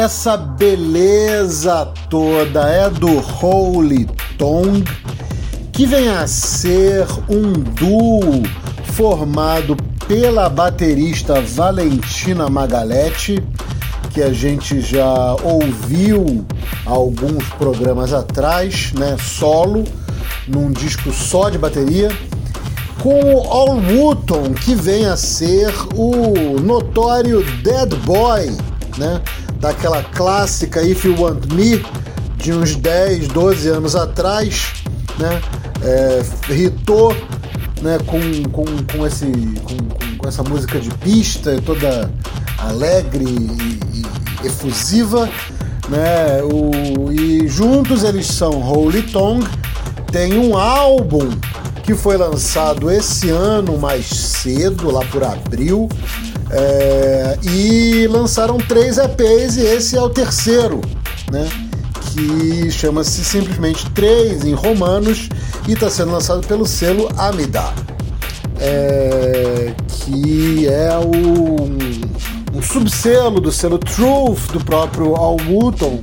Essa beleza toda é do Holy Tongue, que vem a ser um duo formado pela baterista Valentina Magalete, que a gente já ouviu alguns programas atrás, né, solo, num disco só de bateria, com o Al Wooton, que vem a ser o notório Dead Boy, né, daquela clássica If You Want Me, de uns 10, 12 anos atrás, né, é, hitou né, com, com, com, esse, com, com, essa música de pista toda alegre e, e efusiva, né, o, e juntos eles são Holy Tongue, tem um álbum que foi lançado esse ano mais cedo, lá por abril, é, e lançaram três EPs e esse é o terceiro, né? Que chama-se simplesmente Três em Romanos e está sendo lançado pelo selo Amida, é, que é o, um subselo do selo Truth do próprio Al Wooton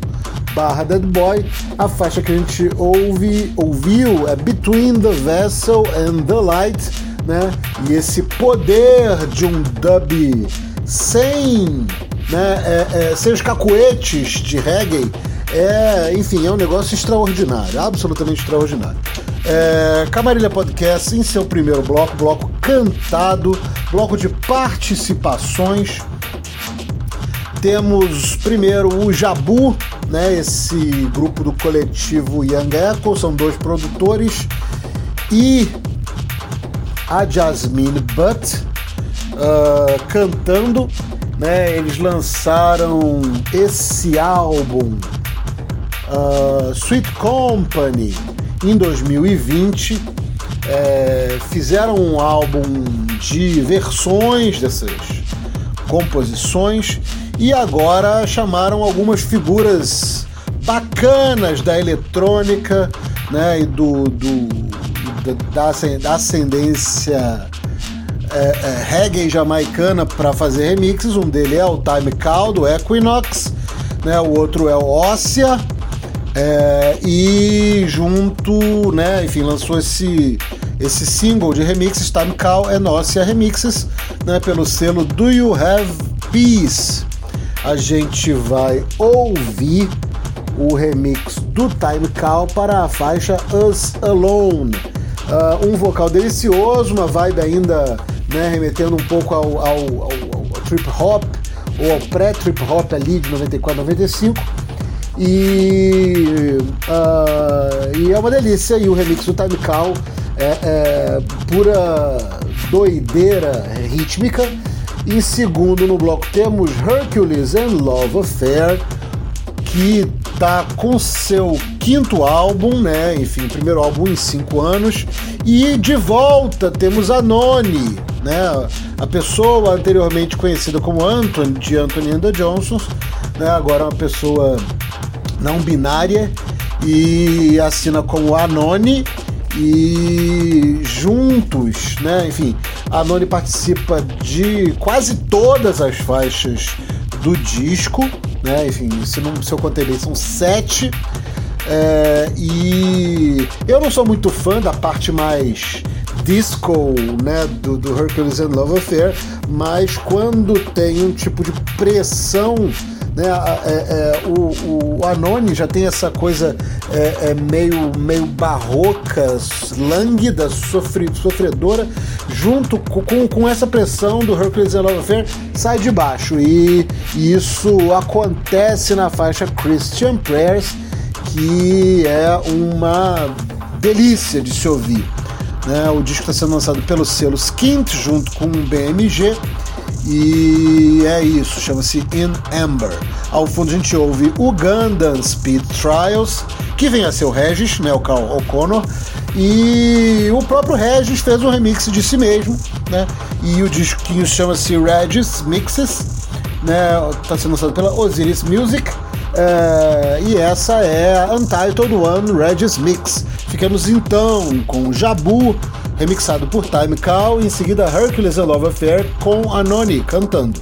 barra Dead Boy. A faixa que a gente ouve, ouviu é Between the Vessel and the Light, né? E esse poder de um dub sem, né, é, é, sem os cacuetes de reggae é, enfim, é um negócio extraordinário, absolutamente extraordinário. É, Camarilha Podcast em seu primeiro bloco, bloco cantado, bloco de participações. Temos primeiro o Jabu, né, esse grupo do coletivo Young Echo, são dois produtores, e a Jasmine Butt uh, cantando. Né, eles lançaram esse álbum uh, Sweet Company em 2020. É, fizeram um álbum de versões dessas composições e agora chamaram algumas figuras bacanas da eletrônica né, e do, do da, da ascendência é, é, reggae jamaicana para fazer remixes. Um dele é o Time Call do Equinox, né, o outro é o Óssea é, e junto, né, enfim, lançou esse, esse single de remixes, Time Call é Nossa Remixes, né, pelo selo Do You Have Peace. A gente vai ouvir o remix do Time Call para a faixa Us Alone. Uh, um vocal delicioso, uma vibe ainda né, remetendo um pouco ao, ao, ao, ao trip hop ou ao pré-trip hop ali de 94, 95 e, uh, e é uma delícia. E o remix do Time Call é, é pura doideira rítmica. Em segundo no bloco temos Hercules and Love Affair, que tá com seu quinto álbum, né? Enfim, primeiro álbum em cinco anos. E de volta temos a Noni, né? A pessoa anteriormente conhecida como Anthony, de Anthony and the Johnsons, né? Agora uma pessoa não binária e assina como Anone e juntos, né? Enfim, a Anone participa de quase todas as faixas do disco, né? Enfim, se, não, se eu contei bem, são sete. É, e eu não sou muito fã da parte mais disco, né, do, do Hercules and Love Affair, mas quando tem um tipo de pressão né? É, é, o, o Anoni já tem essa coisa é, é meio, meio barroca, lânguida, sofre, sofredora, junto com, com essa pressão do Hercules and Love Affair, sai de baixo. E, e isso acontece na faixa Christian Prayers, que é uma delícia de se ouvir. Né? O disco está sendo lançado pelo selo Skint junto com o BMG e é isso, chama-se In Amber. Ao fundo a gente ouve o Gundam Speed Trials, que vem a ser o Regis, né, o Carl O'Connor, e o próprio Regis fez um remix de si mesmo, né? E o disquinho chama-se Regis Mixes, né? Tá sendo lançado pela Osiris Music. É, e essa é a Untitled One Regis Mix. Ficamos então com Jabu remixado por Time Call, e em seguida Hercules and Love Affair com Anoni cantando.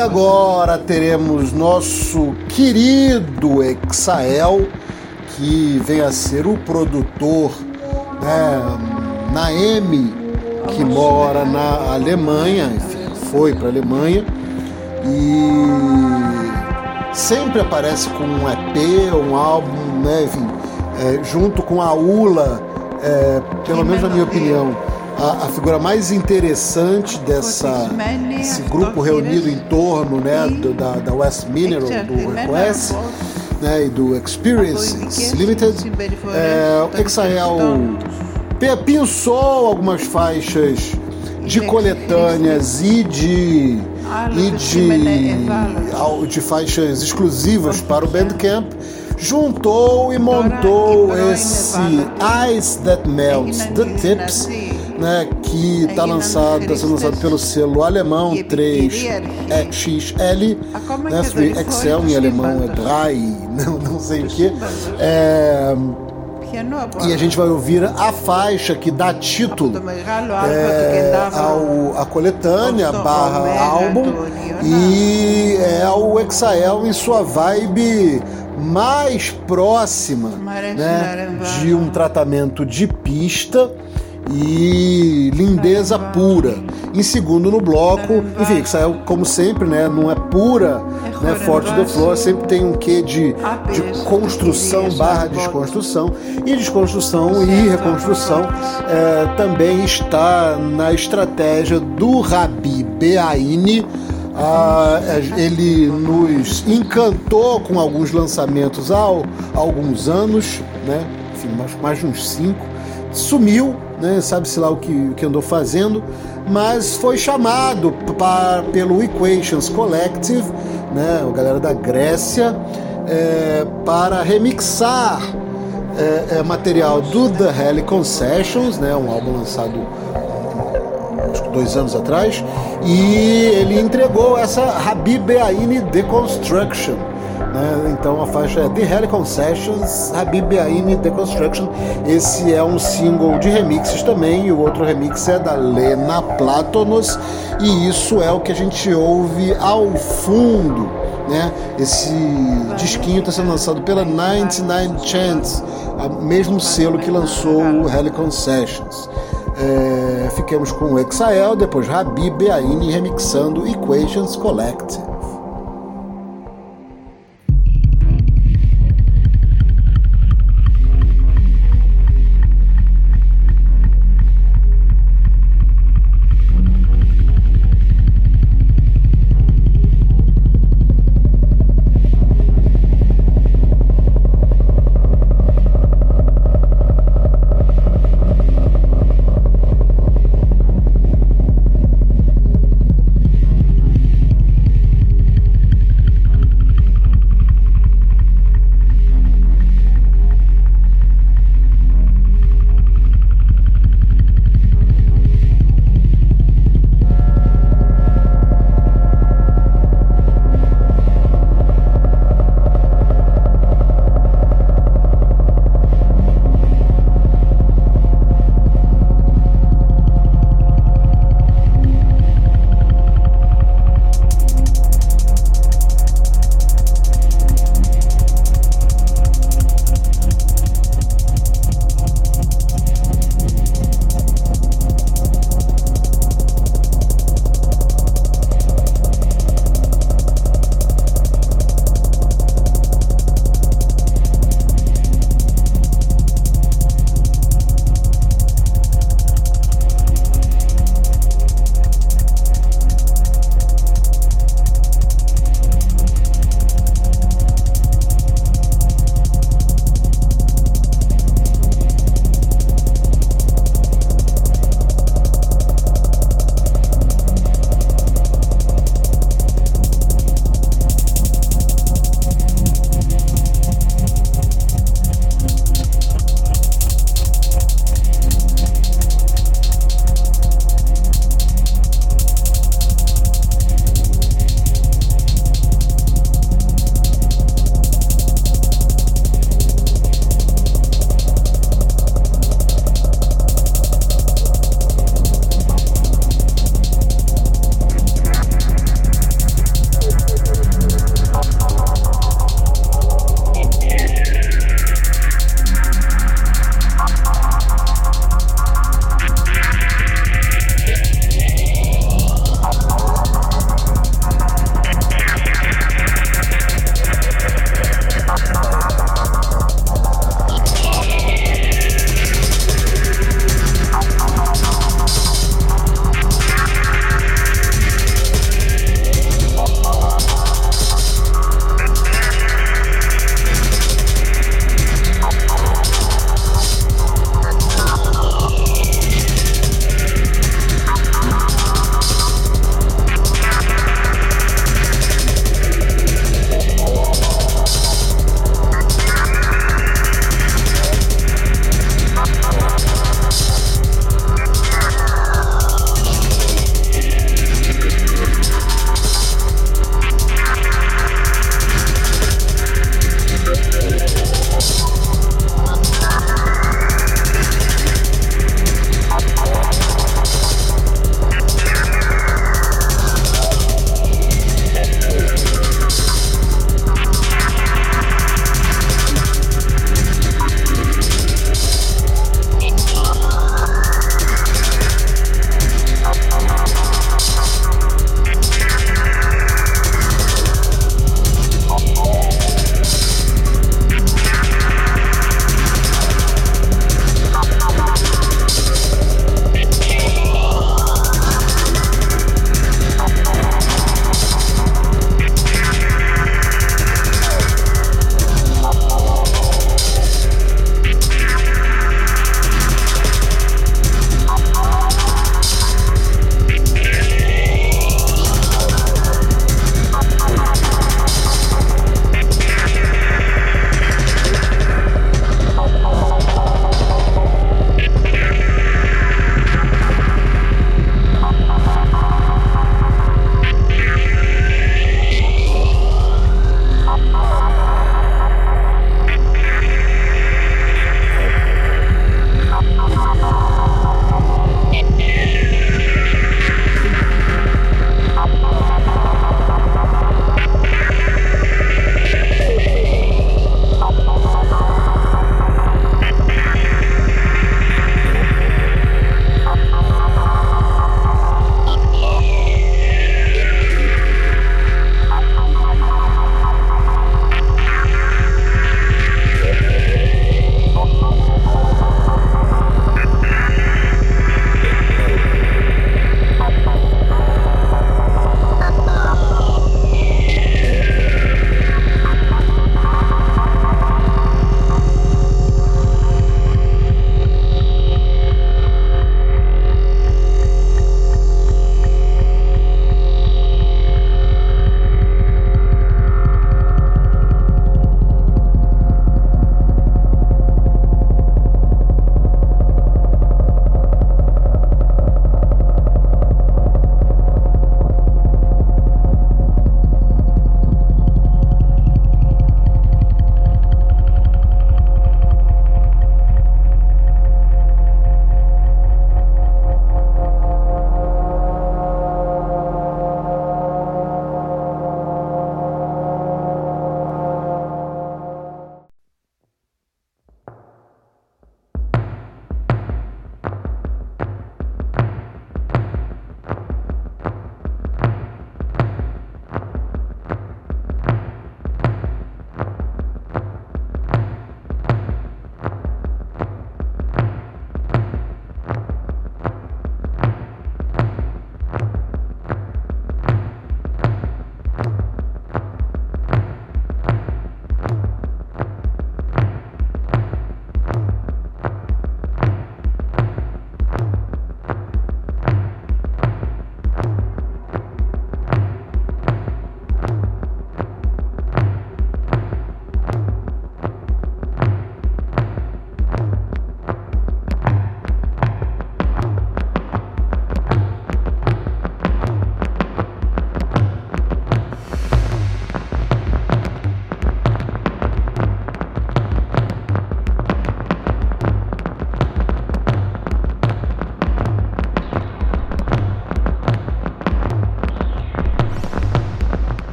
Agora teremos nosso querido Exael, que vem a ser o produtor né, Naemi, que mora na Alemanha, enfim, foi para a Alemanha. E sempre aparece com um EP, um álbum, né, enfim, é, junto com a Ula, é, pelo menos na minha opinião a, a figura mais interessante dessa esse grupo reunido em torno né, do, da, da West Mineral, do Request né, e do Experiences Limited. É, o Exael pensou algumas faixas de coletâneas e de e de, de faixas exclusivas para o Bandcamp juntou e montou esse Ice That Melts The Tips né, que está lançado, está sendo lançado pelo selo alemão 3XL, né, 3XL em alemão é Drei, não, não sei o que. É, e a gente vai ouvir a faixa que dá título é, ao, a coletânea barra álbum e é o Exael em sua vibe mais próxima né, de um tratamento de pista e lindeza pura. Em segundo no bloco, enfim, que saiu como sempre, né? Não é pura, né? Forte do Flor, sempre tem um quê de, de construção barra desconstrução. E desconstrução e reconstrução é, também está na estratégia do Rabi Beaini. Ah, ele nos encantou com alguns lançamentos há, há alguns anos, né? Enfim, mais, mais de uns cinco. Sumiu né, sabe-se lá o que, o que andou fazendo, mas foi chamado pra, pelo Equations Collective, né, a galera da Grécia, é, para remixar é, é, material do The Heli Concessions, né, um álbum lançado dois anos atrás, e ele entregou essa Habib Aini Deconstruction né? Então a faixa é The Hell Concessions, Habib Aini Deconstruction. Esse é um single de remixes também, e o outro remix é da Lena Platonos, e isso é o que a gente ouve ao fundo. Né? Esse disquinho está sendo lançado pela 99 Chance, o mesmo selo que lançou o Hell Concessions. É, fiquemos com o Exael, depois Habib Aini remixando Equations Collective.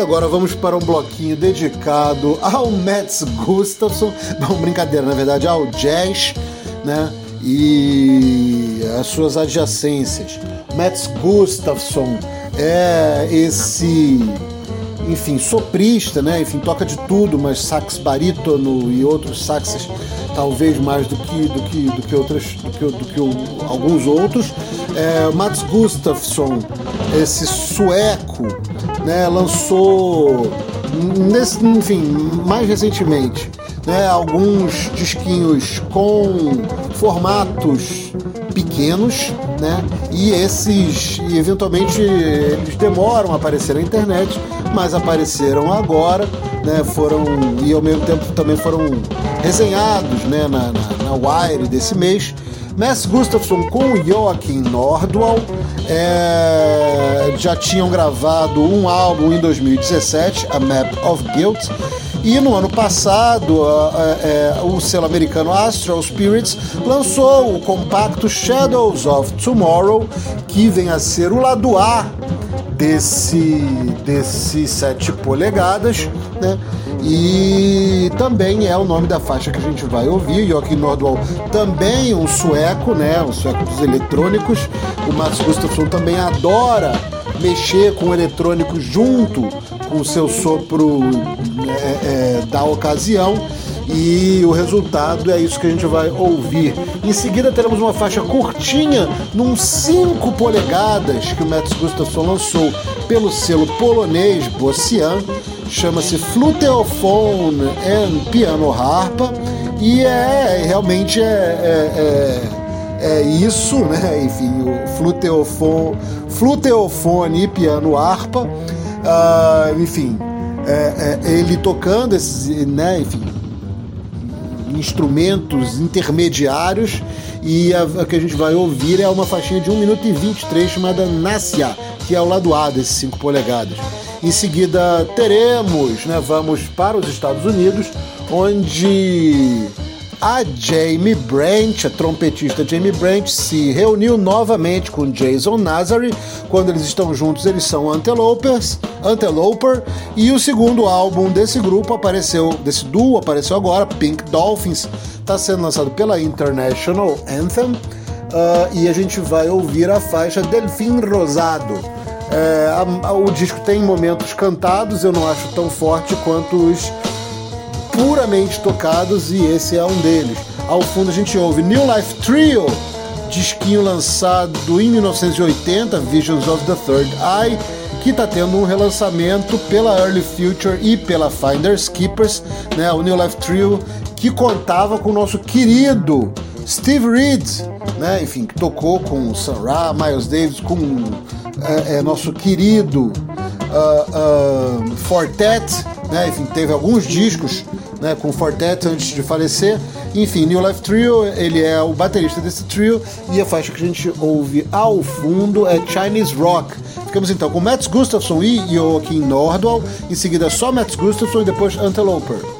Agora vamos para um bloquinho dedicado ao Mats Gustafsson, não, brincadeira, na verdade, ao jazz, né? E as suas adjacências. Mats Gustafsson é esse, enfim, soprista, né? Enfim, toca de tudo, mas sax barítono e outros saxes talvez mais do que do que do que outras do que, do que alguns outros. É, Mats Gustafsson, esse sueco, né, lançou nesse, enfim, mais recentemente, né, alguns disquinhos com formatos pequenos, né? E esses, eventualmente eles demoram a aparecer na internet, mas apareceram agora, né? Foram e ao mesmo tempo também foram resenhados, né? Na, na, na Wire desse mês. Mass Gustafsson com Joaquim Nordwall é, já tinham gravado um álbum em 2017, A Map of Guilt, e no ano passado, é, o selo americano Astral Spirits lançou o compacto Shadows of Tomorrow, que vem a ser o lado A desse, desse 7 polegadas, né? E também é o nome da faixa que a gente vai ouvir. Joaquim Nordwall também um sueco, né? Um sueco dos eletrônicos. O Mats Gustafsson também adora mexer com eletrônicos junto com o seu sopro é, é, da ocasião e o resultado é isso que a gente vai ouvir. Em seguida teremos uma faixa curtinha, num 5 polegadas, que o Mats Gustafsson lançou pelo selo polonês Bossian, chama-se Fluteophone and Piano Harpa, e é realmente é, é, é, é isso, né? Enfim, o fluteofone, fluteofone e piano harpa Uh, enfim, é, é, ele tocando esses, né, enfim, instrumentos intermediários e a, a, que a gente vai ouvir é uma faixinha de 1 minuto e 23 chamada Nascia, que é o lado A desses 5 polegadas. Em seguida teremos, né, vamos para os Estados Unidos, onde a Jamie Branch, a trompetista Jamie Branch, se reuniu novamente com Jason Nazary. Quando eles estão juntos, eles são Antelopers, Anteloper. E o segundo álbum desse grupo apareceu, desse duo apareceu agora, Pink Dolphins. Está sendo lançado pela International Anthem. Uh, e a gente vai ouvir a faixa Delfim Rosado. É, a, a, o disco tem momentos cantados, eu não acho tão forte quanto os puramente tocados e esse é um deles. Ao fundo a gente ouve New Life Trio, disquinho lançado em 1980, Visions of the Third Eye, que está tendo um relançamento pela Early Future e pela Finders Keepers, né? O New Life Trio que contava com o nosso querido Steve Reed, né? Enfim, que tocou com Sam Ra, Miles Davis, com é, é, nosso querido uh, uh, Fortet, né? Enfim, teve alguns discos né, com Fortet antes de falecer. Enfim, New Life Trio, ele é o baterista desse trio e a faixa que a gente ouve ao fundo é Chinese Rock. Ficamos então com Mats Gustafsson e Joaquim Nordwall, em seguida só Mats Gustafsson e depois Anteloper.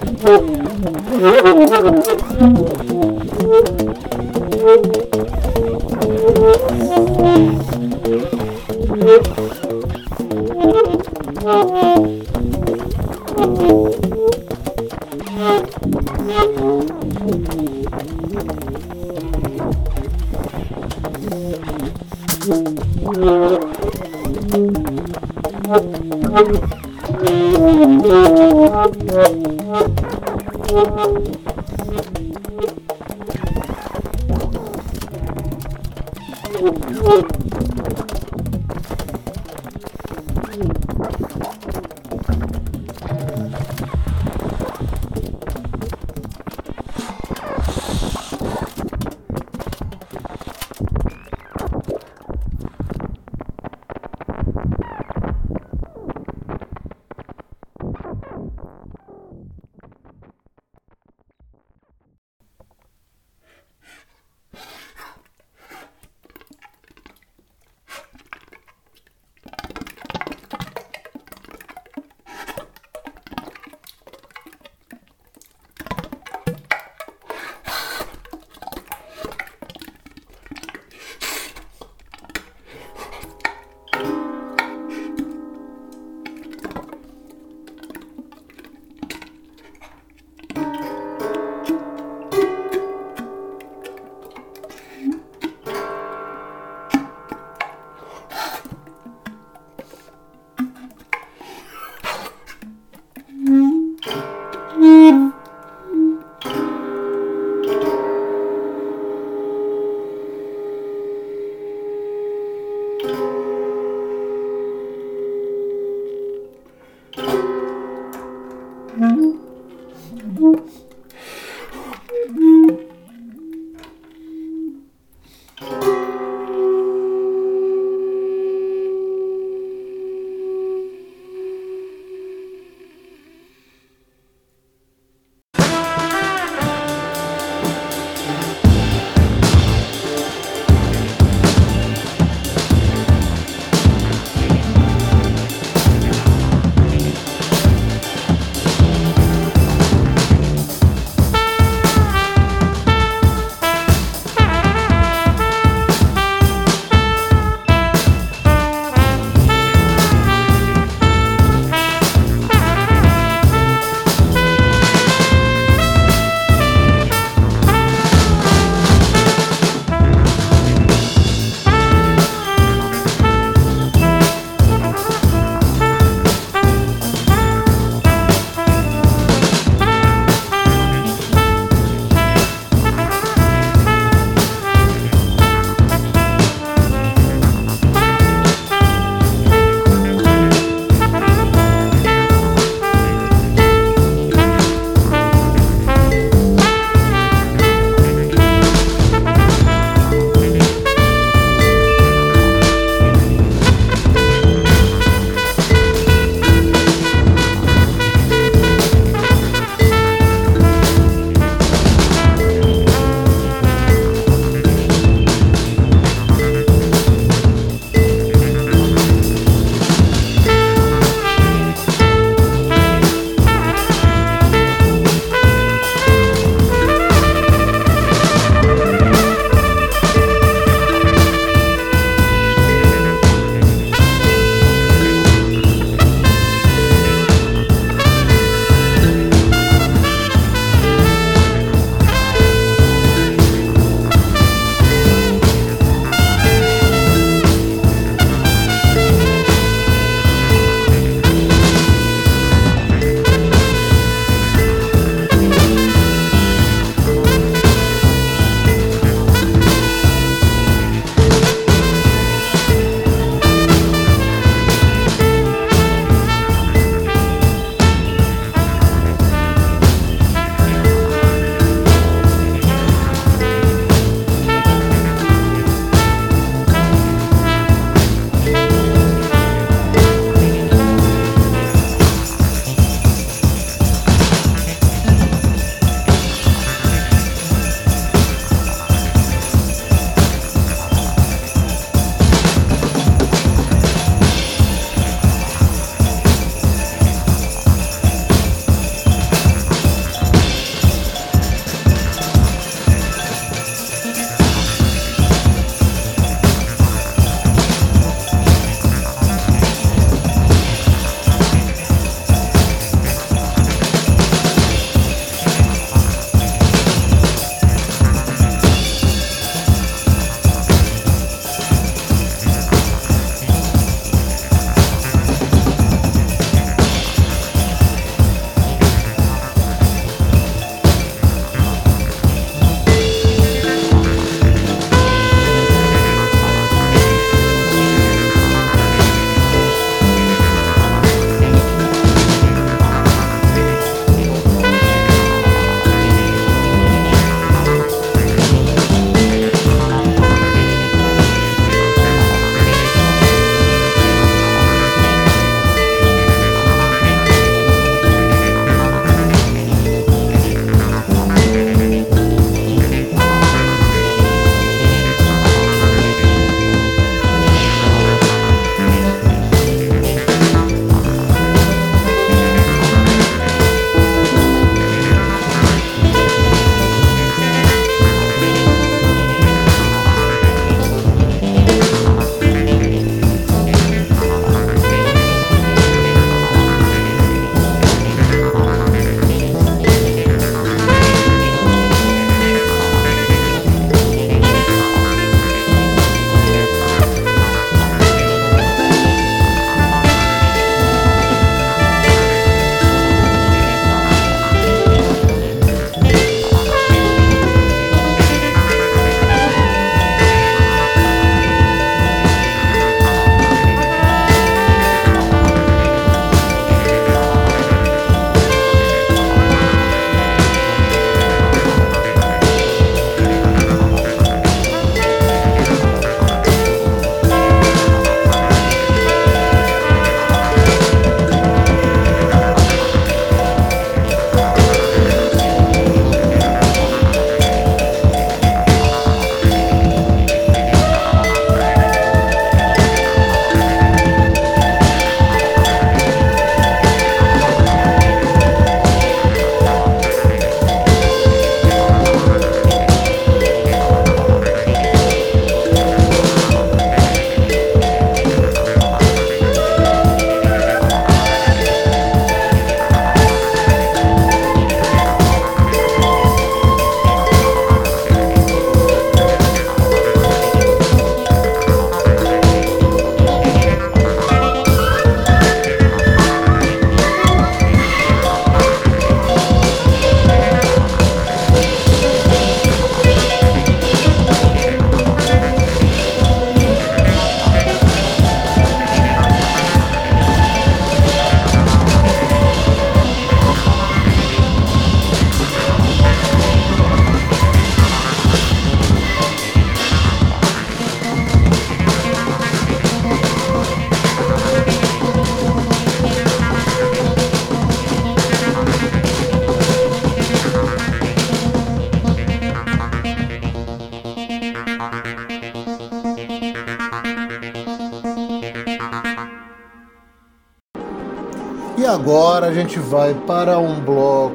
agora a gente vai para um bloco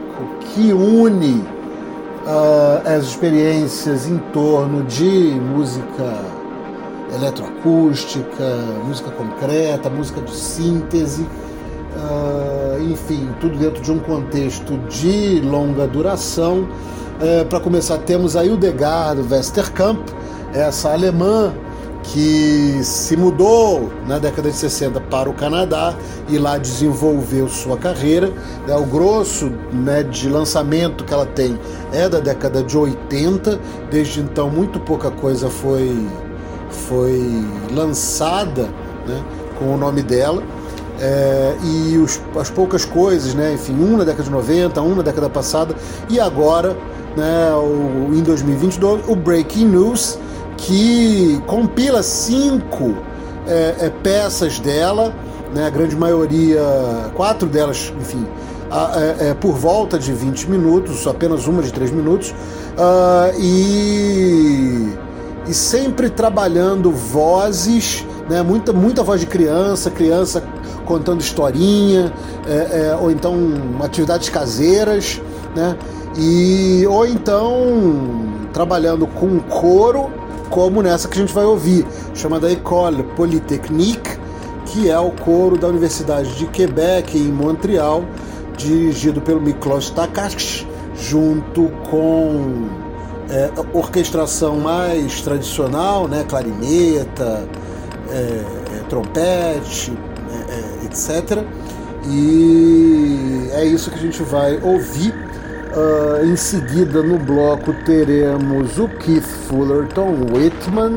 que une uh, as experiências em torno de música eletroacústica, música concreta, música de síntese, uh, enfim, tudo dentro de um contexto de longa duração. Uh, Para começar, temos a Hildegard Westerkamp, essa alemã que se mudou na década de 60 para o Canadá e lá desenvolveu sua carreira. É, o grosso né, de lançamento que ela tem é da década de 80, desde então muito pouca coisa foi, foi lançada né, com o nome dela. É, e os, as poucas coisas, né, enfim, um na década de 90, um na década passada, e agora, né, o, em 2022, o Breaking News, que compila cinco é, é, peças dela, né, a grande maioria, quatro delas, enfim, a, é, é por volta de 20 minutos, apenas uma de 3 minutos, uh, e, e sempre trabalhando vozes, né, muita, muita voz de criança, criança contando historinha, é, é, ou então atividades caseiras, né, e, ou então trabalhando com coro como nessa que a gente vai ouvir, chamada École Polytechnique, que é o coro da Universidade de Quebec, em Montreal, dirigido pelo Miklos Takacs, junto com é, orquestração mais tradicional, né, clarineta, é, é, trompete, é, é, etc. E é isso que a gente vai ouvir Uh, em seguida, no bloco, teremos o Keith Fullerton Whitman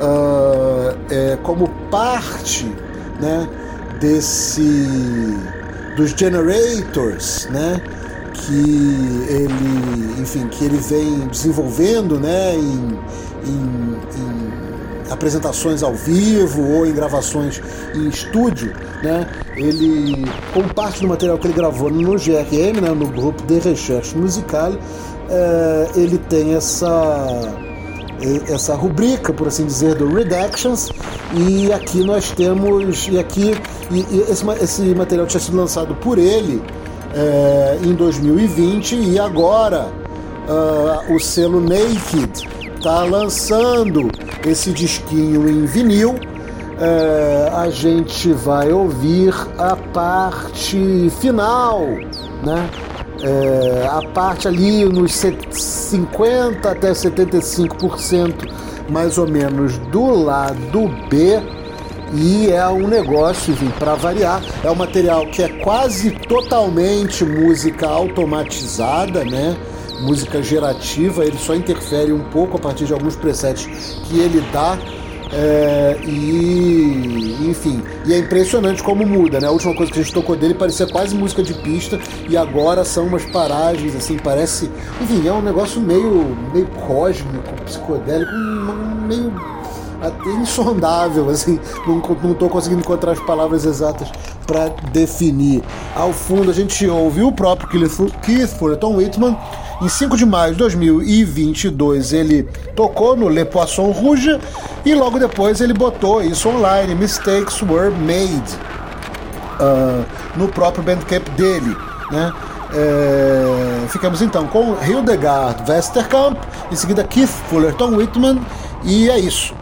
uh, é, como parte né, desse dos Generators, né, que ele, enfim, que ele vem desenvolvendo, né, em, em, em apresentações ao vivo ou em gravações em estúdio, né? Ele, como parte do material que ele gravou no GRM, né, no grupo de recherche musical, é, ele tem essa essa rubrica, por assim dizer, do Redactions, e aqui nós temos, e aqui e, e esse, esse, material tinha sido lançado por ele é, em 2020 e agora uh, o selo Naked está lançando esse disquinho em vinil é, a gente vai ouvir a parte final, né? É, a parte ali nos 50 até 75% mais ou menos do lado B e é um negócio, para variar, é um material que é quase totalmente música automatizada, né? Música gerativa, ele só interfere um pouco a partir de alguns presets que ele dá é, e, enfim, e é impressionante como muda, né? A última coisa que a gente tocou dele parecia quase música de pista e agora são umas paragens, assim, parece. Enfim, é um negócio meio, meio cósmico, psicodélico, meio até insondável, assim, não, não tô conseguindo encontrar as palavras exatas para definir. Ao fundo a gente ouve o próprio Keith Fullerton Whitman em 5 de maio de 2022 ele tocou no Le Poisson Rouge e logo depois ele botou isso online, Mistakes Were Made, uh, no próprio Bandcamp dele, né? É, ficamos então com Hildegard Westerkamp, em seguida Keith Fullerton Whitman, e é isso.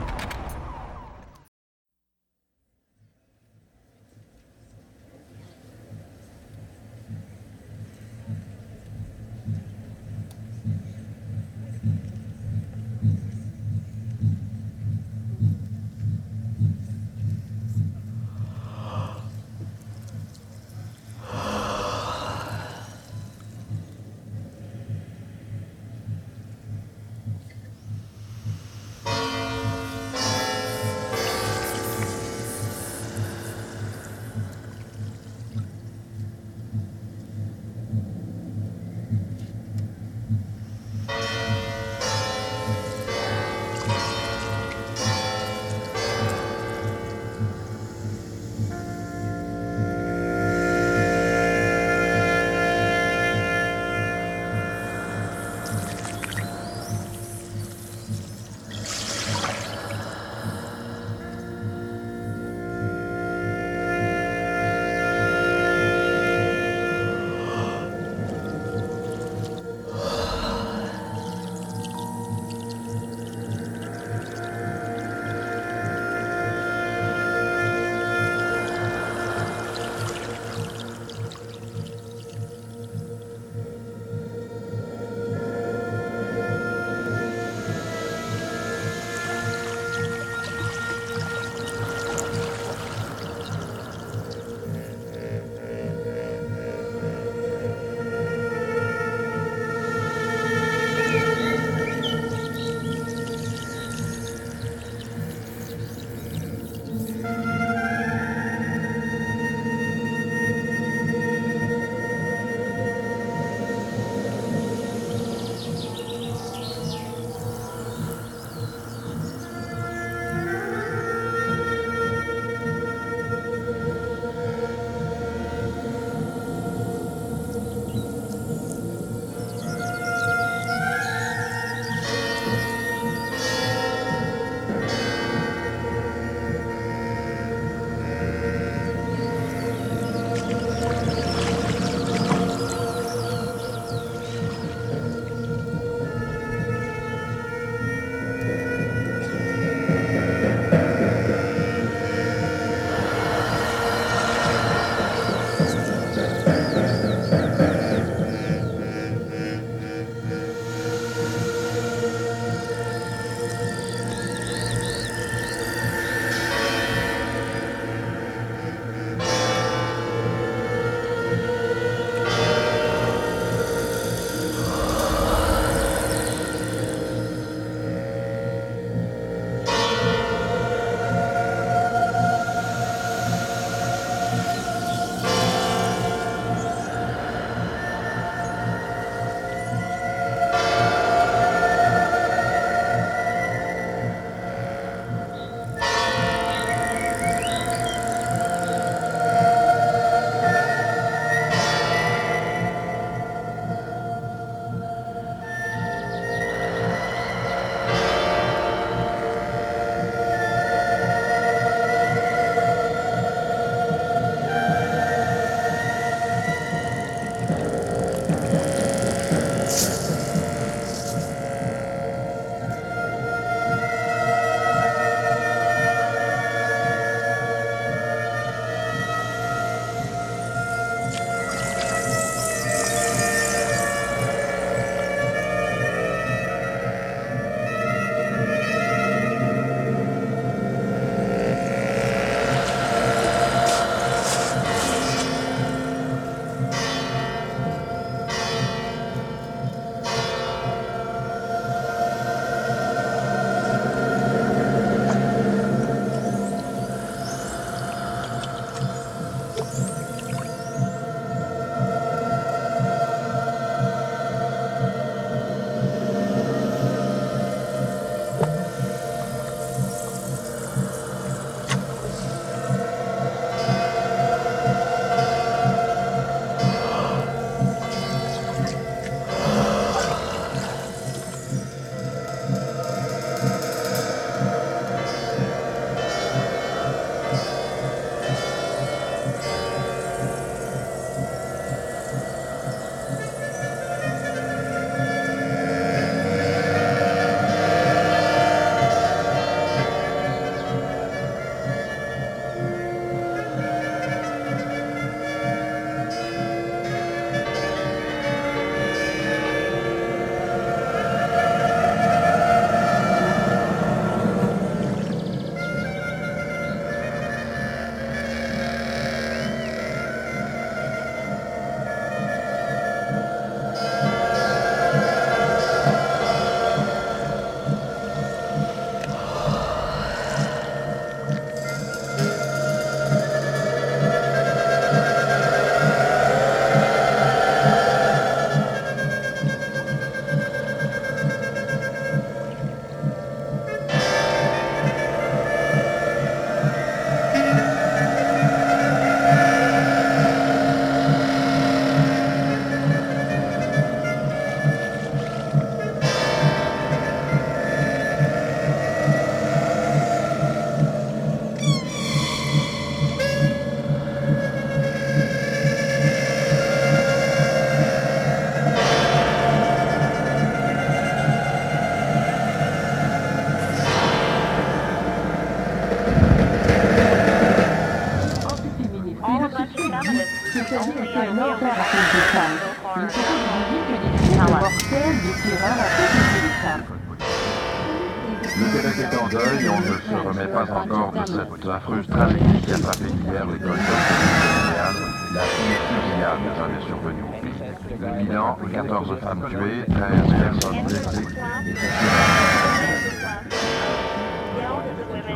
Le bilan, 14 femmes tuées, 13 personnes blessées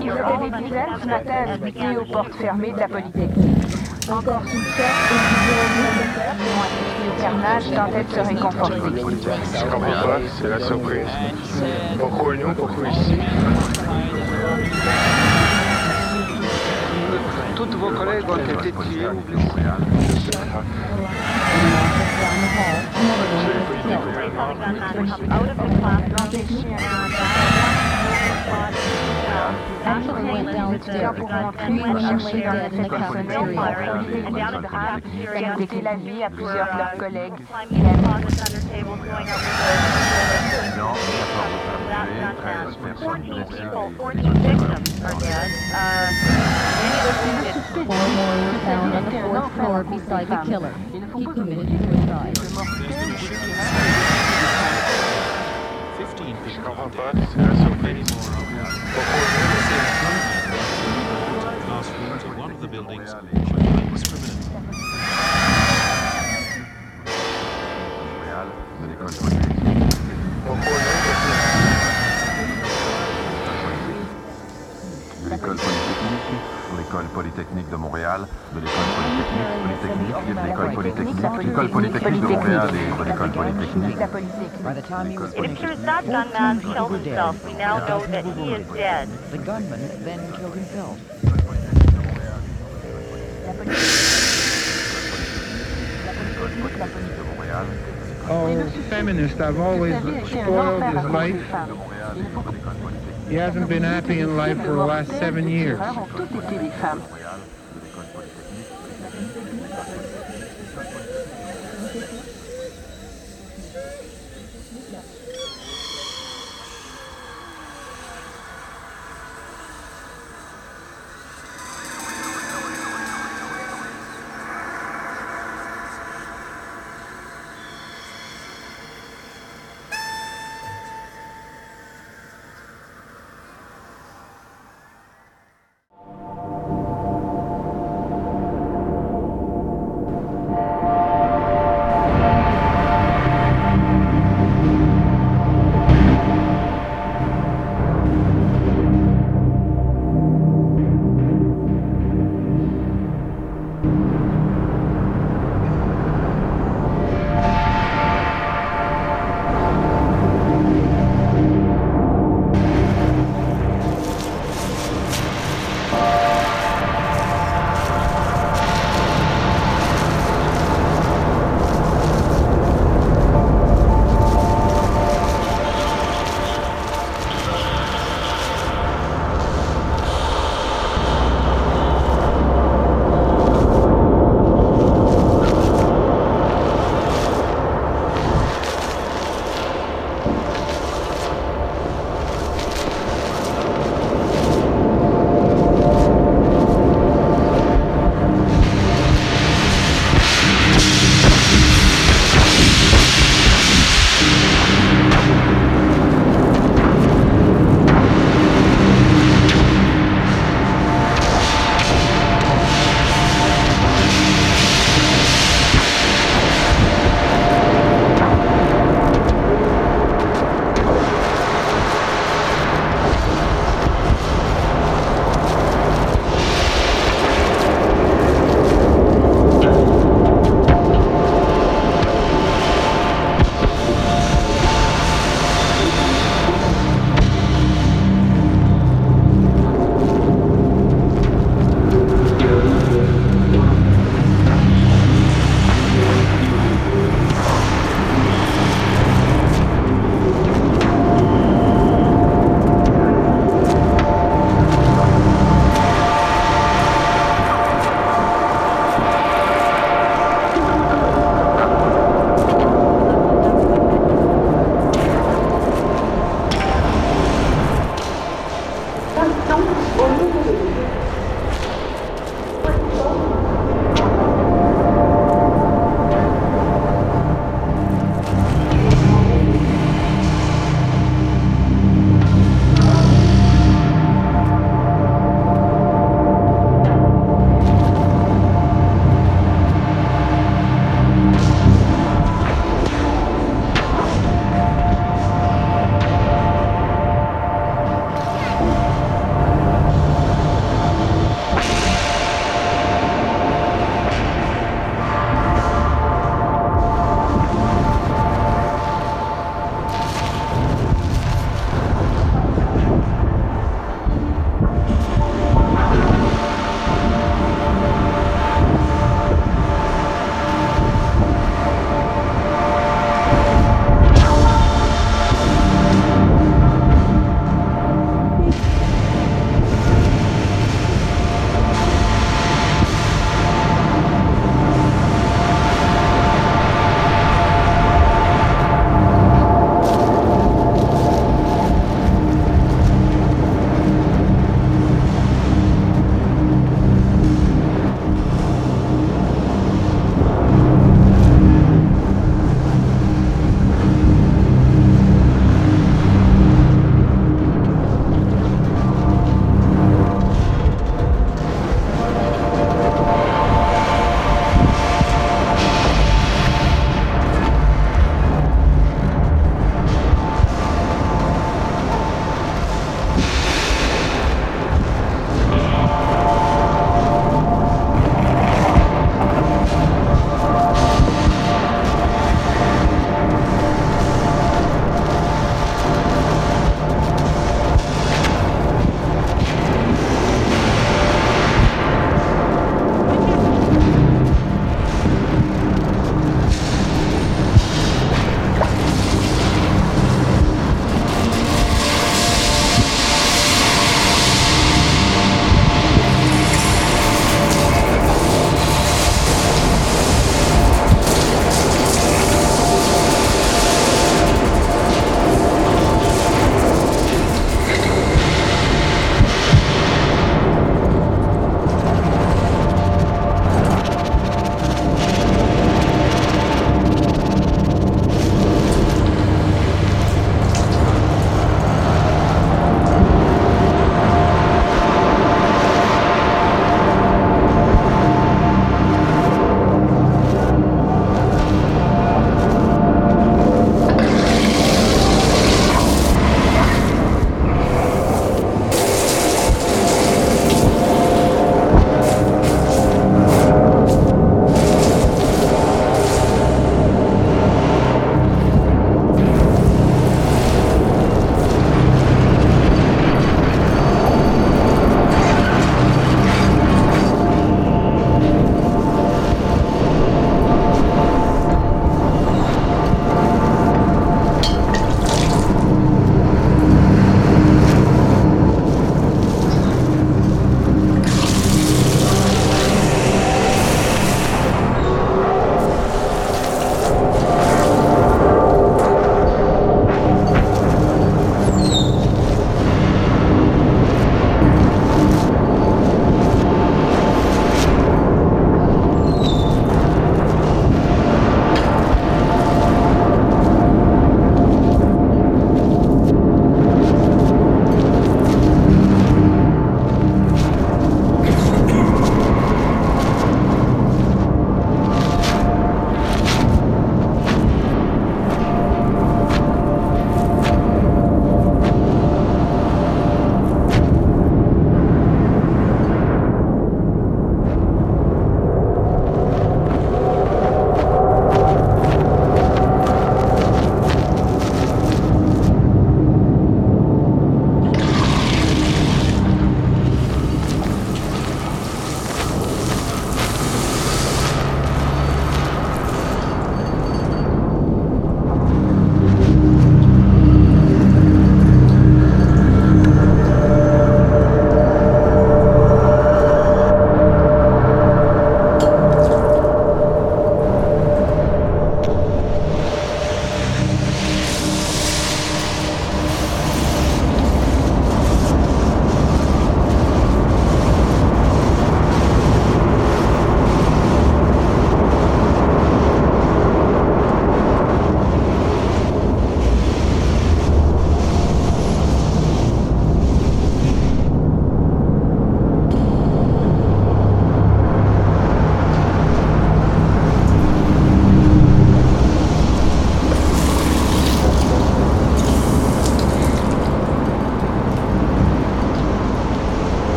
Il y avait des dizaines ce matin discuter aux portes fermées de la Polytechnique. Encore sous le choc, et plusieurs qui ont assisté au carnage tentaient de se réconforter. Je comprends pas, c'est la surprise. Pourquoi nous, pourquoi ici? toutes vos collègues ont été tués ou blessés. Out of the classroom Actually went down the la vie à plusieurs de leurs collègues. Il a beside the killer. He committed suicide. classrooms of one of the buildings. Discriminate. L'école polytechnique de Montréal, de l'école polytechnique, polytechnique, de l'école polytechnique, l'école polytechnique de Montréal et de l'école polytechnique. la It appears that gunman killed himself. We now know that he is dead. the gunman then killed himself. Oh, feminists have always spoiled his life. He hasn't been happy in life for the last seven years.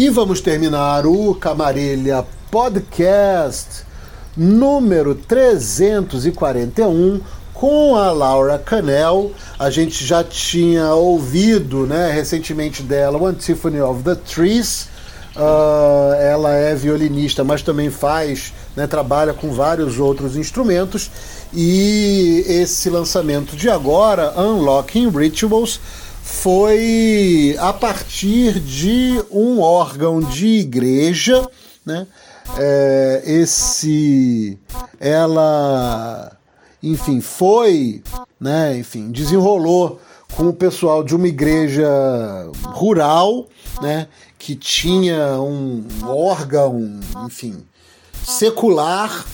E vamos terminar o Camarilha Podcast número 341 com a Laura Canel. A gente já tinha ouvido né, recentemente dela o Antiphony of the Trees. Uh, ela é violinista, mas também faz, né, trabalha com vários outros instrumentos. E esse lançamento de agora, Unlocking Rituals, foi a partir de um órgão de igreja, né? É, esse, ela, enfim, foi, né? Enfim, desenrolou com o pessoal de uma igreja rural, né? Que tinha um órgão, enfim, secular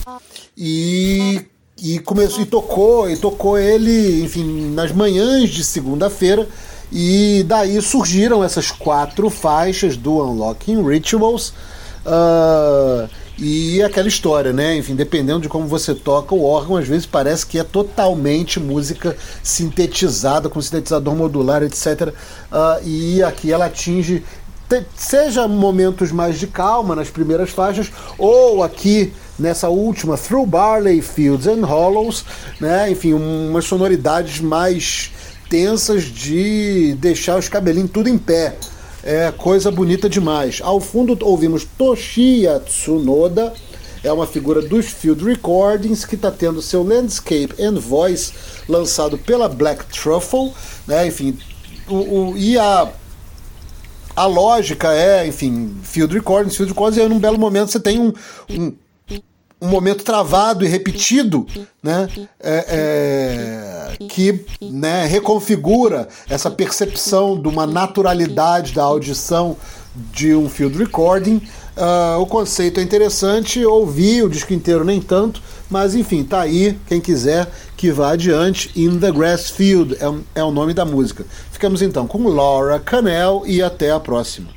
e e começou e tocou e tocou ele, enfim, nas manhãs de segunda-feira e daí surgiram essas quatro faixas do Unlocking Rituals. Uh, e aquela história, né? Enfim, dependendo de como você toca o órgão, às vezes parece que é totalmente música sintetizada, com sintetizador modular, etc. Uh, e aqui ela atinge, seja momentos mais de calma nas primeiras faixas, ou aqui nessa última, Through Barley Fields and Hollows, né? Enfim, umas sonoridades mais tensas de deixar os cabelinhos tudo em pé. É coisa bonita demais. Ao fundo ouvimos Toshiya Tsunoda, é uma figura dos Field Recordings que está tendo seu Landscape and Voice lançado pela Black Truffle, né? Enfim, o, o, e a a lógica é, enfim, Field Recordings, Field Recordings, e aí num belo momento você tem um, um um momento travado e repetido, né, é, é, que né, reconfigura essa percepção de uma naturalidade da audição de um field recording. Uh, o conceito é interessante, ouvi o disco inteiro nem tanto, mas enfim, tá aí, quem quiser que vá adiante, In the Grass Field é, é o nome da música. Ficamos então com Laura Canel e até a próxima.